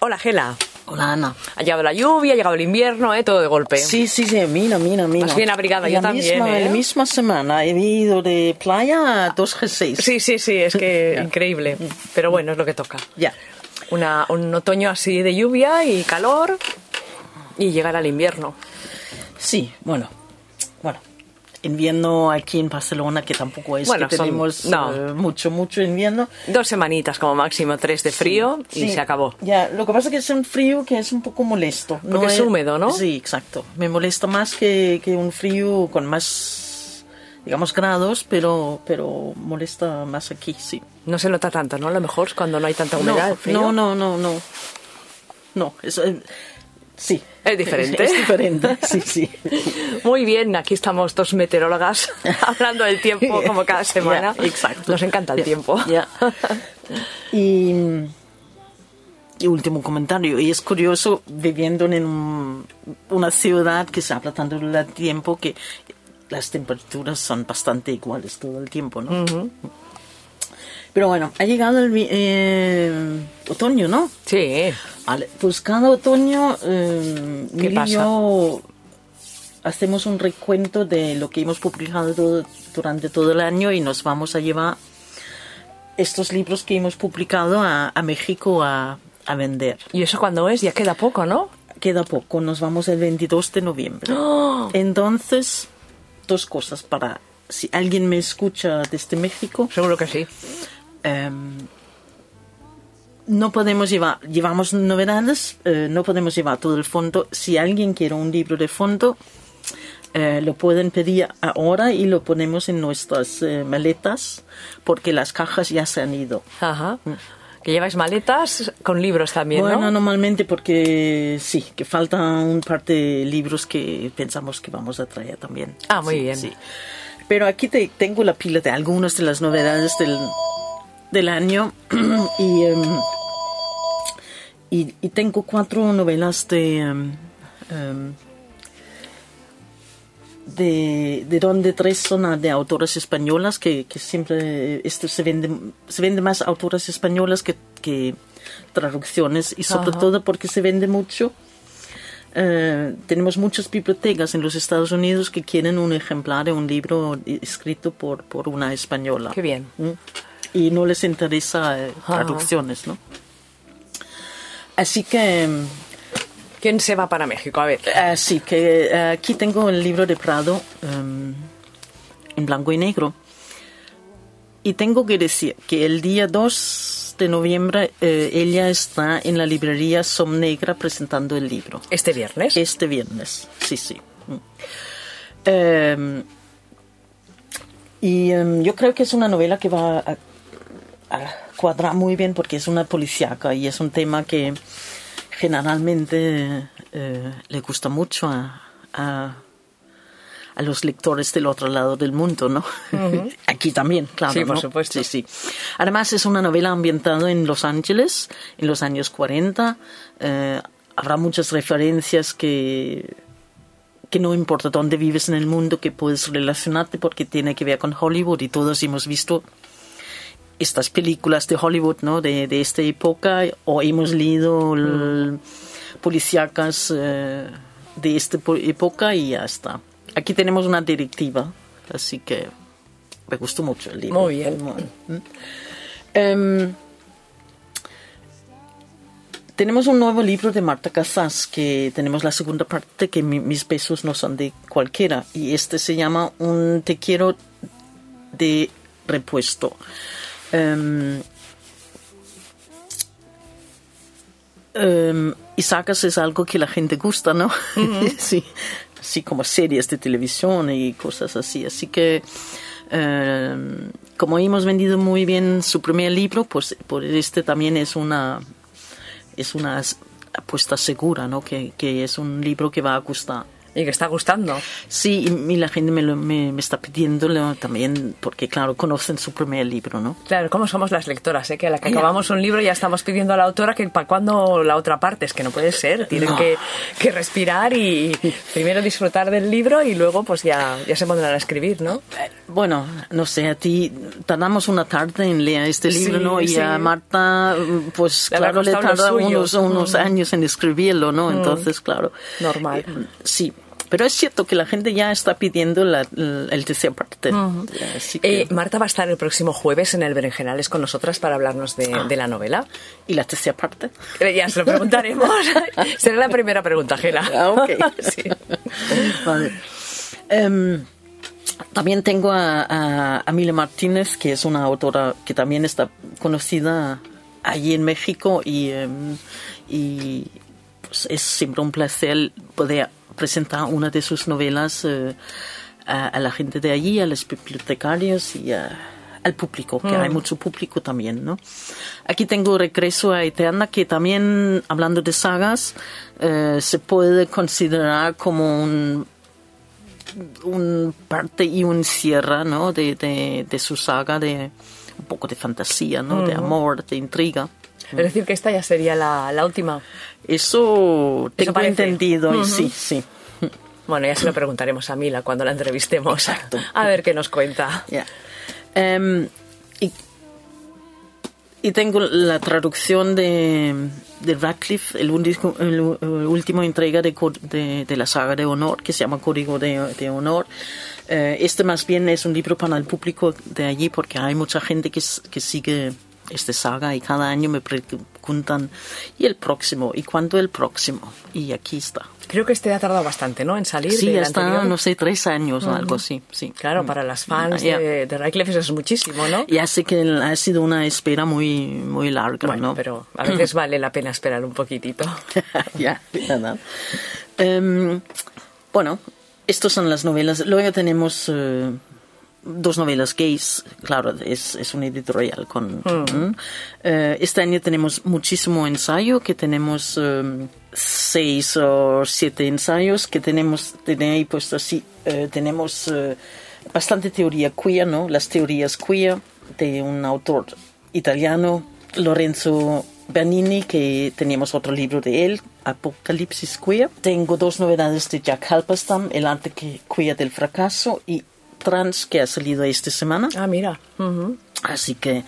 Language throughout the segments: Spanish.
Hola, Gela. Hola, Ana. Ha llegado la lluvia, ha llegado el invierno, ¿eh? todo de golpe. Sí, sí, sí, mira, mira, mira. Más bien abrigada, yo la también, Misma, ¿eh? La misma semana he ido de playa a 2G6. Sí, sí, sí, es que increíble. Pero bueno, es lo que toca. Ya. Una- un otoño así de lluvia y calor y llegar al invierno. Sí, bueno, bueno. Invierno aquí en Barcelona, que tampoco es Bueno, que son- tenemos no. eh, mucho, mucho invierno. Dos semanitas como máximo, tres de frío y Sí, se acabó. Ya, lo que pasa es que es un frío que es un poco molesto. Porque es húmedo, ¿no? Sí, exacto. Me molesta más que, que un frío con más, digamos, grados, pero, pero molesta más aquí, sí. No se nota tanto, ¿no? A lo mejor es cuando no hay tanta humedad, el frío. No, no, no, no. No, es, eh, sí. Es diferente. Es, diferente, sí, sí. Muy bien, aquí estamos dos meteorólogas hablando del tiempo como cada semana. Exacto. Nos encanta el tiempo. ya. Y, y último comentario, y es curioso viviendo en un- una ciudad que se habla tanto del tiempo que las temperaturas son bastante iguales todo el tiempo, ¿no? Pero bueno, ha llegado el eh, otoño, ¿no? Sí. Vale, pues cada otoño eh, ¿Qué pasa? yo hacemos un recuento de lo que hemos publicado todo- durante todo el año y nos vamos a llevar estos libros que hemos publicado a, a México a, a vender. ¿Y eso cuando es? Ya queda poco, ¿no? Queda poco, nos vamos el 22 de noviembre. ¡Oh! Entonces, dos cosas para... Si alguien me escucha desde México, Seguro que sí. Em, no podemos llevar, llevamos novedades, eh, no podemos llevar todo el fondo. Si alguien quiere un libro de fondo, eh, lo pueden pedir ahora y lo ponemos en nuestras eh, maletas porque las cajas ya se han ido. Ajá. Que lleváis maletas con libros también, bueno, ¿no? normalmente porque sí, que faltan un par de libros que pensamos que vamos a traer también. Ah, muy Sí, bien. sí. Pero aquí te, tengo la pila de algunas de las novedades del, del año y, em, y, y tengo cuatro novelas de... em, em, de, de donde tres son de autoras españolas que, que siempre esto se vende se vende más autoras españolas que, que traducciones y sobre Ajá. todo porque se vende mucho eh, tenemos muchas bibliotecas en los Estados Unidos que quieren un ejemplar de un libro escrito por, por una española Qué bien. ¿Mm? Y no les interesa eh, traducciones ¿no? así que em, ¿Quién se va para México? A ver. Así que eh, aquí tengo el libro de Prado em, en blanco y negro. Y tengo que decir que el día 2 de noviembre eh, ella está en la librería Som Negra presentando el libro. Este viernes. Este viernes, sí, sí. Mm. Em, y yo creo que es una novela que va a, a cuadrar muy bien porque es una policíaca y es un tema que generalmente eh, le gusta mucho a, a, a los lectores del otro lado del mundo, ¿no? Aquí también, claro. Sí, por ¿no? supuesto. Sí, sí. Además es una novela ambientada en Los Ángeles, en los años 40. Eh, habrá muchas referencias que que no importa dónde vives en el mundo, que puedes relacionarte porque tiene que ver con Hollywood y todos hemos visto estas películas de Hollywood, ¿no? De, de esta época o hemos leído el- policíacas eh, de esta po- época y ya está. Aquí tenemos una directiva, así que me gustó mucho el libro. Muy bien. ¿Mm? Em, tenemos un nuevo libro de Marta Casas, que tenemos la segunda parte, que mi- mis besos no son de cualquiera, y este se llama Un te quiero de repuesto. Em, em, y sacas es algo que la gente gusta, ¿no? sí, así como series de televisión y cosas así. Así que, em, como hemos vendido muy bien su primer libro, pues por este también es una es una apuesta segura, ¿no? Que, que es un libro que va a gustar. Y que está gustando. Sí, y, y la gente me, lo, me, me está pidiendo también, porque claro, conocen su primer libro, ¿no? Claro, como somos las lectoras, ¿eh? que a la que acabamos un libro ya estamos pidiendo a la autora que para cuando la otra parte, es que no puede ser, tienen No. que, que respirar y primero disfrutar del libro y luego pues ya, ya se pondrán a escribir, ¿no? Bueno, no sé, a ti tardamos una tarde en leer este libro, Sí, ¿no? Y sí. a Marta, pues habrá claro, le tarda unos, unos Mm. años en escribirlo, ¿no? Entonces, claro. Normal. Eh, sí, pero es cierto que la gente ya está pidiendo la, el, el tercer parte. Así que- Eh, Marta va a estar el próximo jueves en el Berenjenales con nosotras para hablarnos de, de la novela. ¿Y la tercera parte? Eh, Ya se lo preguntaremos. Será la primera pregunta, Gela. Ah, ok. Sí. Vale. Em, también tengo a, a Amelia Martínez, que es una autora que también está conocida allí en México y, em, y pues es siempre un placer poder presentar una de sus novelas eh, a, a la gente de allí, a los bibliotecarios y a- al público, que hay mucho público también, ¿no? Aquí tengo Regreso a Eterna, que también, hablando de sagas, eh, se puede considerar como un un parte y un cierre ¿no? de, de, de su saga de un poco de fantasía, ¿no? de amor, de intriga. Es decir, que esta ya sería la, la última. Eso tengo parece. entendido, y Ujú. sí, sí. Bueno, ya se lo preguntaremos a Mila cuando la entrevistemos. Exacto. A ver qué nos cuenta. Ya. Em, y, y tengo la traducción de, de Radcliffe, el, último- el, último entrega de, de, de la saga de honor, que se llama Código de, de Honor. Eh, este más bien es un libro para el público de allí, porque hay mucha gente que, que sigue esta saga y cada año me preguntan, ¿y el próximo? ¿Y cuándo el próximo? Y aquí está. Creo que este ha tardado bastante, ¿no? En salir. Sí, del hasta, anterior. no sé, tres años o algo así. Sí. Claro, para las fans Ya. de, de Radcliffe eso es muchísimo, ¿no? Ya sé que ha sido una espera muy, muy larga, Bueno, ¿no? pero a veces vale la pena esperar un poquitito. ya, verdad. Em, bueno, estas son las novelas. Luego tenemos eh, dos novelas gays. Claro, es, es una editorial con... ¿Mm? Eh, este año tenemos muchísimo ensayo, que tenemos em, seis o siete ensayos, que tenemos, tenéis puesto así, eh, tenemos eh, bastante teoría queer, ¿no? Las teorías queer de un autor italiano, Lorenzo Bernini, que teníamos otro libro de él, Apocalipsis Queer. Tengo dos novedades de Jack Halberstam, El arte que queer del fracaso y Trans, que ha salido esta semana. Ah, mira. Así que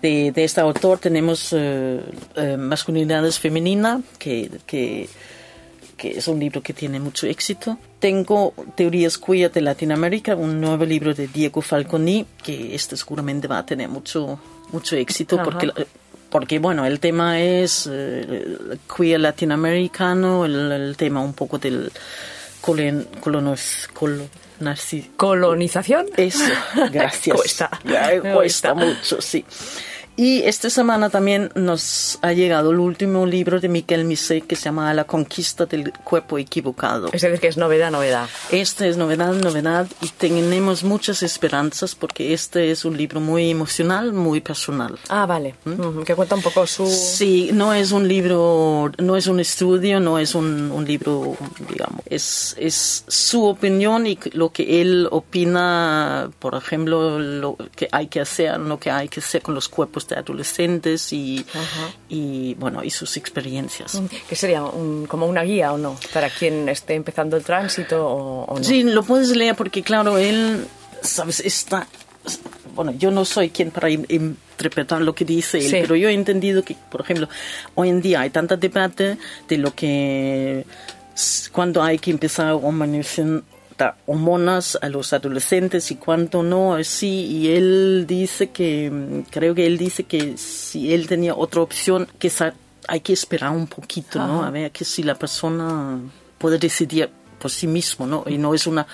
de, de este autor tenemos eh, Masculinidades Femenina, que, que, que es un libro que tiene mucho éxito. Tengo Teorías Queer de Latinoamérica, un nuevo libro de Diego Falconi, que este seguramente va a tener mucho, mucho éxito Ajá. porque... Porque, bueno, el tema es eh, queer latinoamericano, el, el tema un poco del colon, colonos, ¿Colonización? eso, gracias. Cuesta. Ya, cuesta cuesta. mucho, sí. Y esta semana también nos ha llegado el último libro de Miquel Misé que se llama La conquista del cuerpo equivocado. Es decir, que es novedad, novedad. Esta es novedad, novedad y tenemos muchas esperanzas porque este es un libro muy emocional, muy personal. Ah, vale. Ujú, Que cuenta un poco su... Sí, no es un libro, no es un estudio, no es un, un libro, digamos, es, es su opinión y lo que él opina, por ejemplo, lo que hay que hacer, lo que hay que hacer con los cuerpos de adolescentes y, Ajá. y bueno, y sus experiencias. que sería un- como una guía o no? Para quien esté empezando el tránsito o, o no. Sí, lo puedes leer porque, claro, él, sabes, está. Bueno, yo no soy quien para in- interpretar lo que dice él, Sí. pero yo he entendido que, por ejemplo, hoy en día hay tanta debate de lo que. cuando hay que empezar a humanizar hormonas a los adolescentes y cuánto no, así. Y él dice que. mm, Creo que él dice que si él tenía otra opción, que hay que esperar un poquito, ¿no? Ajá. A ver que si la persona puede decidir por sí mismo, ¿no? Y no es una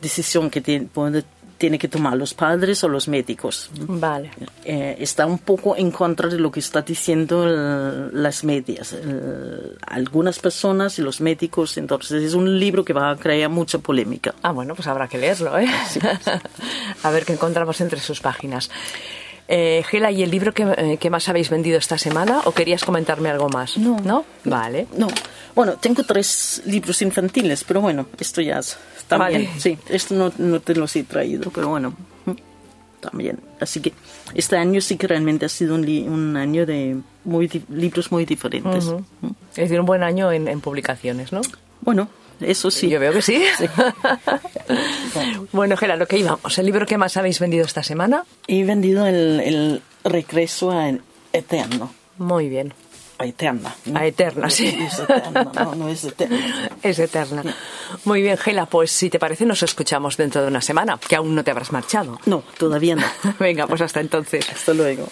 decisión que tiene, puede- tiene que tomar los padres o los médicos. Vale. Eh, está un poco en contra de lo que está diciendo el- las medias, el- algunas personas y los médicos. Entonces es un libro que va a crear mucha polémica. Ah, bueno, pues habrá que leerlo, ¿eh? a ver qué encontramos entre sus páginas. Eh, Gela, ¿y el libro que, eh, que más habéis vendido esta semana? ¿O querías comentarme algo más? No. ¿No? Vale. No, Bueno, tengo tres libros infantiles, pero bueno, esto ya es, también. Vale. Sí, esto no, no te los he traído, pero bueno, también. Así que este año sí que realmente ha sido un, li- un año de muy libros muy diferentes. Es decir, un buen año en, en publicaciones, ¿no? Bueno, eso sí. Yo veo que sí. bueno, Gela, lo que íbamos. ¿El libro que más habéis vendido esta semana? He vendido el, el regreso a Eterno. Muy bien. A Eterna. ¿no? A Eterna, sí. Es Eterna, no, no es Eterna. Es eterna. Muy bien, Gela, pues si te parece nos escuchamos dentro de una semana, que aún no te habrás marchado. No, todavía no. Venga, pues hasta entonces. Hasta luego.